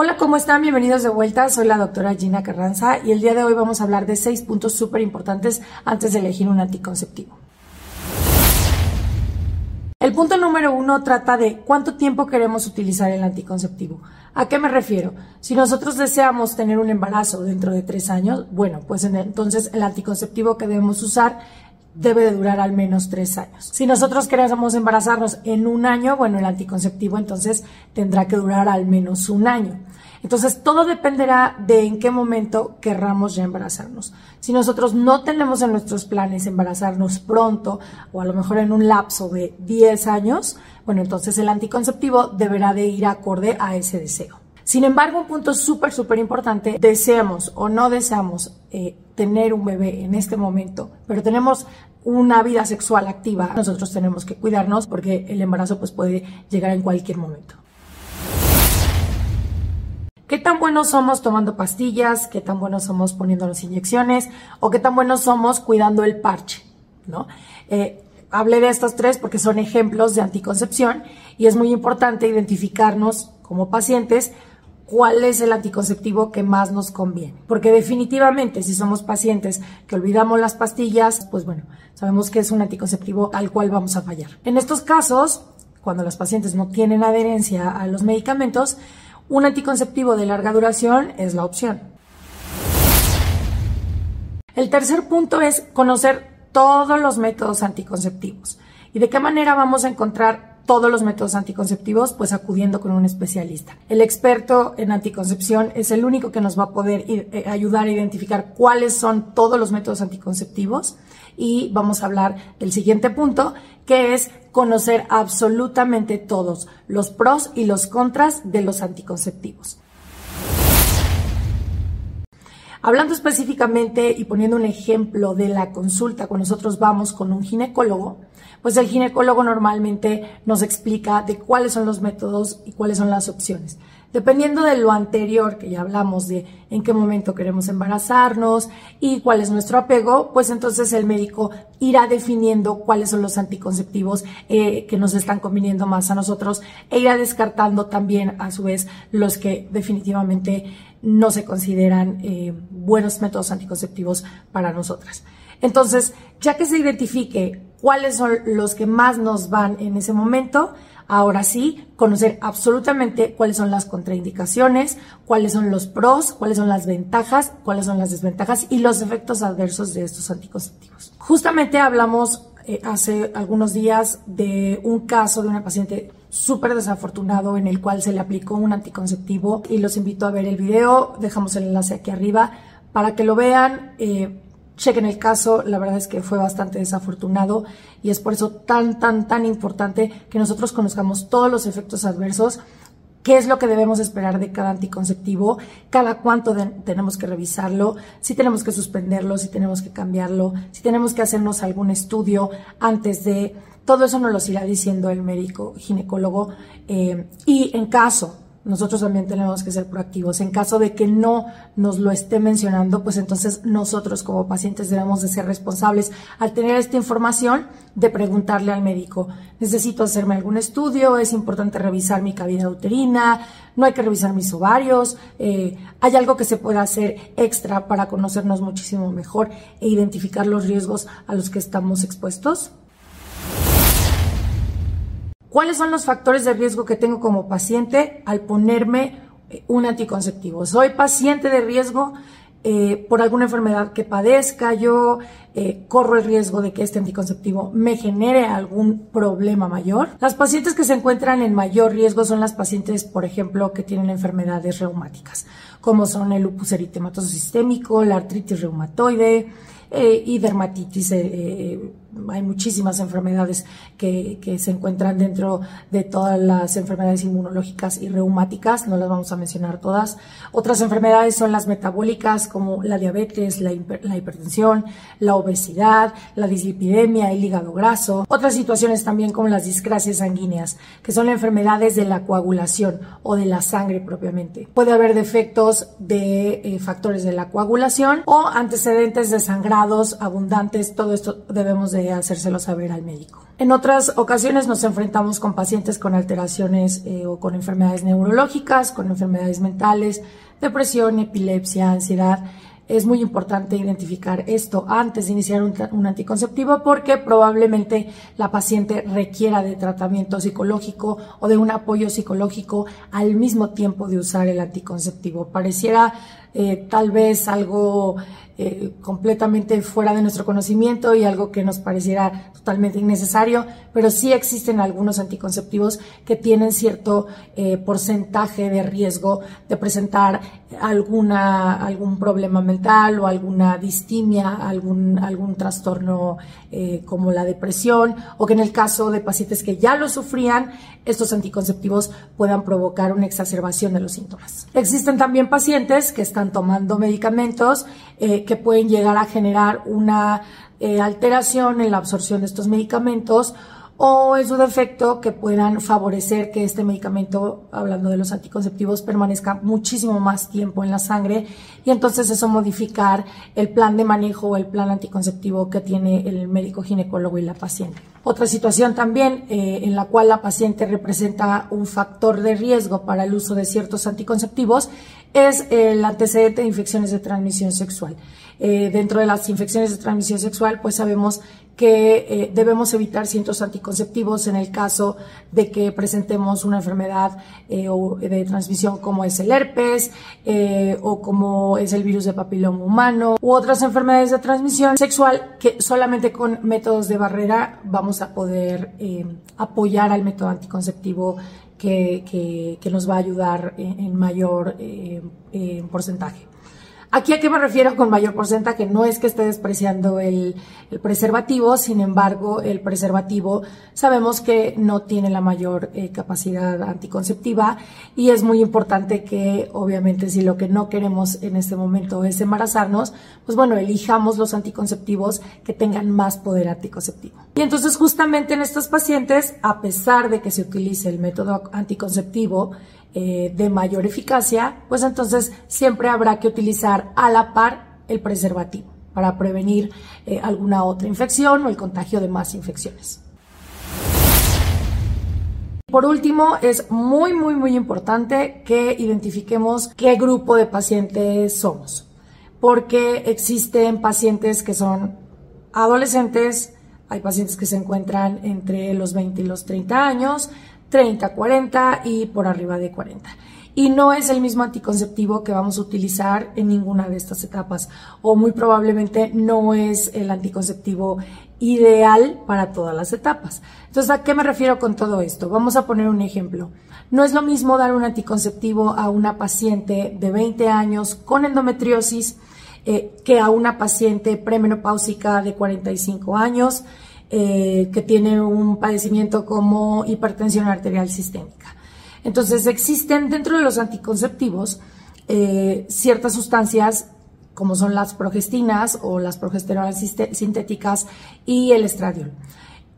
Hola, ¿cómo están? Bienvenidos de vuelta. Soy la doctora Gina Carranza y el día de hoy vamos a hablar de seis puntos súper importantes antes de elegir un anticonceptivo. El punto número uno trata de cuánto tiempo queremos utilizar el anticonceptivo. ¿A qué me refiero? Si nosotros deseamos tener un embarazo dentro de tres años, bueno, pues entonces el anticonceptivo que debemos usar debe de durar al menos tres años. Si nosotros queremos embarazarnos en un año, bueno, el anticonceptivo entonces tendrá que durar al menos un año. Entonces, todo dependerá de en qué momento querramos ya embarazarnos. Si nosotros no tenemos en nuestros planes embarazarnos pronto o a lo mejor en un lapso de 10 años, bueno, entonces el anticonceptivo deberá de ir acorde a ese deseo. Sin embargo, un punto súper, súper importante, deseamos o no deseamos eh, tener un bebé en este momento, pero tenemos una vida sexual activa, nosotros tenemos que cuidarnos porque el embarazo pues puede llegar en cualquier momento. ¿Qué tan buenos somos tomando pastillas? ¿Qué tan buenos somos poniéndonos inyecciones? ¿O qué tan buenos somos cuidando el parche? ¿No? Eh, hablé de estos tres porque son ejemplos de anticoncepción y es muy importante identificarnos como pacientes cuál es el anticonceptivo que más nos conviene. Porque definitivamente si somos pacientes que olvidamos las pastillas, pues bueno, sabemos que es un anticonceptivo al cual vamos a fallar. En estos casos, cuando los pacientes no tienen adherencia a los medicamentos, un anticonceptivo de larga duración es la opción. El tercer punto es conocer todos los métodos anticonceptivos. ¿Y de qué manera vamos a encontrar todos los métodos anticonceptivos? Pues acudiendo con un especialista. El experto en anticoncepción es el único que nos va a poder eh, ayudar a identificar cuáles son todos los métodos anticonceptivos. Y vamos a hablar del siguiente punto, que es conocer absolutamente todos los pros y los contras de los anticonceptivos. Hablando específicamente y poniendo un ejemplo de la consulta cuando nosotros vamos con un ginecólogo, pues el ginecólogo normalmente nos explica de cuáles son los métodos y cuáles son las opciones. Dependiendo de lo anterior, que ya hablamos de en qué momento queremos embarazarnos y cuál es nuestro apego, pues entonces el médico irá definiendo cuáles son los anticonceptivos eh, que nos están conviniendo más a nosotros e irá descartando también a su vez los que definitivamente no se consideran eh, buenos métodos anticonceptivos para nosotras. Entonces, ya que se identifique cuáles son los que más nos van en ese momento, ahora sí, conocer absolutamente cuáles son las contraindicaciones, cuáles son los pros, cuáles son las ventajas, cuáles son las desventajas y los efectos adversos de estos anticonceptivos. Justamente hablamos eh, hace algunos días de un caso de una paciente súper desafortunado en el cual se le aplicó un anticonceptivo y los invito a ver el video, dejamos el enlace aquí arriba para que lo vean. Eh, chequen el caso, la verdad es que fue bastante desafortunado y es por eso tan, tan, tan importante que nosotros conozcamos todos los efectos adversos, qué es lo que debemos esperar de cada anticonceptivo, cada cuánto tenemos que revisarlo, si tenemos que suspenderlo, si tenemos que cambiarlo, si tenemos que hacernos algún estudio antes de... Todo eso nos lo irá diciendo el médico ginecólogo eh, y en caso nosotros también tenemos que ser proactivos. En caso de que no nos lo esté mencionando, pues entonces nosotros como pacientes debemos de ser responsables al tener esta información de preguntarle al médico, necesito hacerme algún estudio, es importante revisar mi cavidad uterina, no hay que revisar mis ovarios, eh, hay algo que se pueda hacer extra para conocernos muchísimo mejor e identificar los riesgos a los que estamos expuestos. ¿Cuáles son los factores de riesgo que tengo como paciente al ponerme eh, un anticonceptivo? ¿Soy paciente de riesgo eh, por alguna enfermedad que padezca? ¿Yo eh, corro el riesgo de que este anticonceptivo me genere algún problema mayor? Las pacientes que se encuentran en mayor riesgo son las pacientes, por ejemplo, que tienen enfermedades reumáticas, como son el lupus eritematoso sistémico, la artritis reumatoide, y dermatitis. Eh, eh, hay muchísimas enfermedades que, se encuentran dentro de todas las enfermedades inmunológicas y reumáticas, no las vamos a mencionar todas. Otras enfermedades son las metabólicas como la diabetes, la, hipertensión, la obesidad, la dislipidemia, el hígado graso. Otras situaciones también como las discrasias sanguíneas, que son enfermedades de la coagulación o de la sangre propiamente. Puede haber defectos de factores de la coagulación o antecedentes de sangrado abundantes, todo esto debemos de hacérselo saber al médico. En otras ocasiones nos enfrentamos con pacientes con alteraciones eh, o con enfermedades neurológicas, con enfermedades mentales, depresión, epilepsia, ansiedad es muy importante identificar esto antes de iniciar un, anticonceptivo porque probablemente la paciente requiera de tratamiento psicológico o de un apoyo psicológico al mismo tiempo de usar el anticonceptivo. Pareciera eh, tal vez algo eh, completamente fuera de nuestro conocimiento y algo que nos pareciera totalmente innecesario, pero sí existen algunos anticonceptivos que tienen cierto eh, porcentaje de riesgo de presentar alguna, algún problema mental o alguna distimia, algún, algún trastorno como la depresión o que en el caso de pacientes que ya lo sufrían, estos anticonceptivos puedan provocar una exacerbación de los síntomas. Existen también pacientes que están tomando medicamentos eh, que pueden llegar a generar una eh, alteración en la absorción de estos medicamentos o en su defecto que puedan favorecer que este medicamento, hablando de los anticonceptivos, permanezca muchísimo más tiempo en la sangre y entonces eso modificar el plan de manejo o el plan anticonceptivo que tiene el médico ginecólogo y la paciente. Otra situación también eh, en la cual la paciente representa un factor de riesgo para el uso de ciertos anticonceptivos es el antecedente de infecciones de transmisión sexual. Eh, dentro de las infecciones de transmisión sexual, pues sabemos que eh, debemos evitar ciertos anticonceptivos en el caso de que presentemos una enfermedad eh, de transmisión como es el herpes o como es el virus de papiloma humano u otras enfermedades de transmisión sexual que solamente con métodos de barrera vamos a poder apoyar al método anticonceptivo que, nos va a ayudar en, mayor porcentaje. Aquí a qué me refiero con mayor porcentaje, no es que esté despreciando el, preservativo, sin embargo, el preservativo sabemos que no tiene la mayor eh, capacidad anticonceptiva y es muy importante que obviamente si lo que no queremos en este momento es embarazarnos, pues bueno, elijamos los anticonceptivos que tengan más poder anticonceptivo. Y entonces justamente en estos pacientes, a pesar de que se utilice el método anticonceptivo, eh, de mayor eficacia, pues entonces siempre habrá que utilizar a la par el preservativo para prevenir eh, alguna otra infección o el contagio de más infecciones. Por último, es muy, muy, muy importante que identifiquemos qué grupo de pacientes somos, porque existen pacientes que son adolescentes, hay pacientes que se encuentran entre los 20 y los 30 años, 30, 40 y por arriba de 40. Y no es el mismo anticonceptivo que vamos a utilizar en ninguna de estas etapas o muy probablemente no es el anticonceptivo ideal para todas las etapas. Entonces, ¿a qué me refiero con todo esto? Vamos a poner un ejemplo. No es lo mismo dar un anticonceptivo a una paciente de 20 años con endometriosis eh, que a una paciente premenopáusica de 45 años eh, que tiene un padecimiento como hipertensión arterial sistémica. Entonces existen dentro de los anticonceptivos eh, ciertas sustancias como son las progestinas o las progesteronas sintéticas y el estradiol.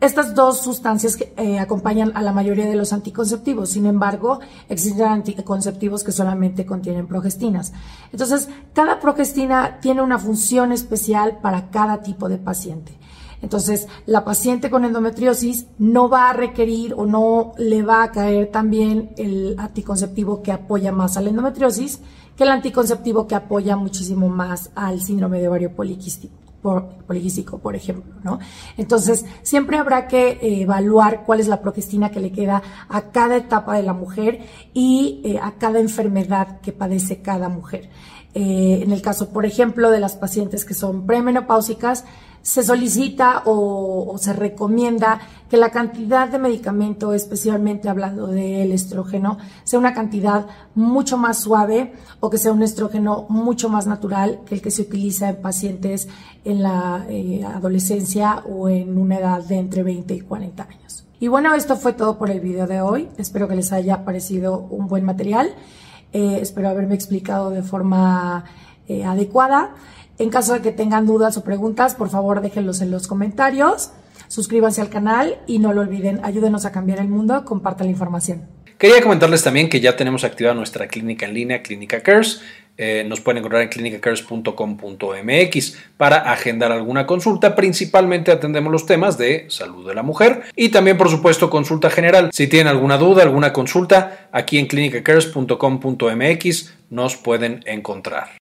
Estas dos sustancias eh, acompañan a la mayoría de los anticonceptivos, sin embargo, existen anticonceptivos que solamente contienen progestinas. Entonces, cada progestina tiene una función especial para cada tipo de paciente. Entonces, la paciente con endometriosis no va a requerir o no le va a caer también el anticonceptivo que apoya más a la endometriosis que el anticonceptivo que apoya muchísimo más al síndrome de ovario poliquístico por ejemplo, ¿no? Entonces, siempre habrá que evaluar cuál es la progestina que le queda a cada etapa de la mujer y eh, a cada enfermedad que padece cada mujer. Eh, en el caso, por ejemplo, de las pacientes que son premenopáusicas, se solicita o, se recomienda que la cantidad de medicamento, especialmente hablando del estrógeno, sea una cantidad mucho más suave o que sea un estrógeno mucho más natural que el que se utiliza en pacientes en la eh, adolescencia o en una edad de entre 20 y 40 años. Y bueno, esto fue todo por el video de hoy. Espero que les haya parecido un buen material. Eh, espero haberme explicado de forma eh, adecuada. En caso de que tengan dudas o preguntas, por favor déjenlos en los comentarios. Suscríbanse al canal y no lo olviden, ayúdenos a cambiar el mundo, compartan la información. Quería comentarles también que ya tenemos activada nuestra clínica en línea, Clínica Cares. Eh, nos pueden encontrar en clinicacares.com.mx para agendar alguna consulta. Principalmente atendemos los temas de salud de la mujer y también, por supuesto, consulta general. Si tienen alguna duda, alguna consulta, aquí en clinicacares.com.mx nos pueden encontrar.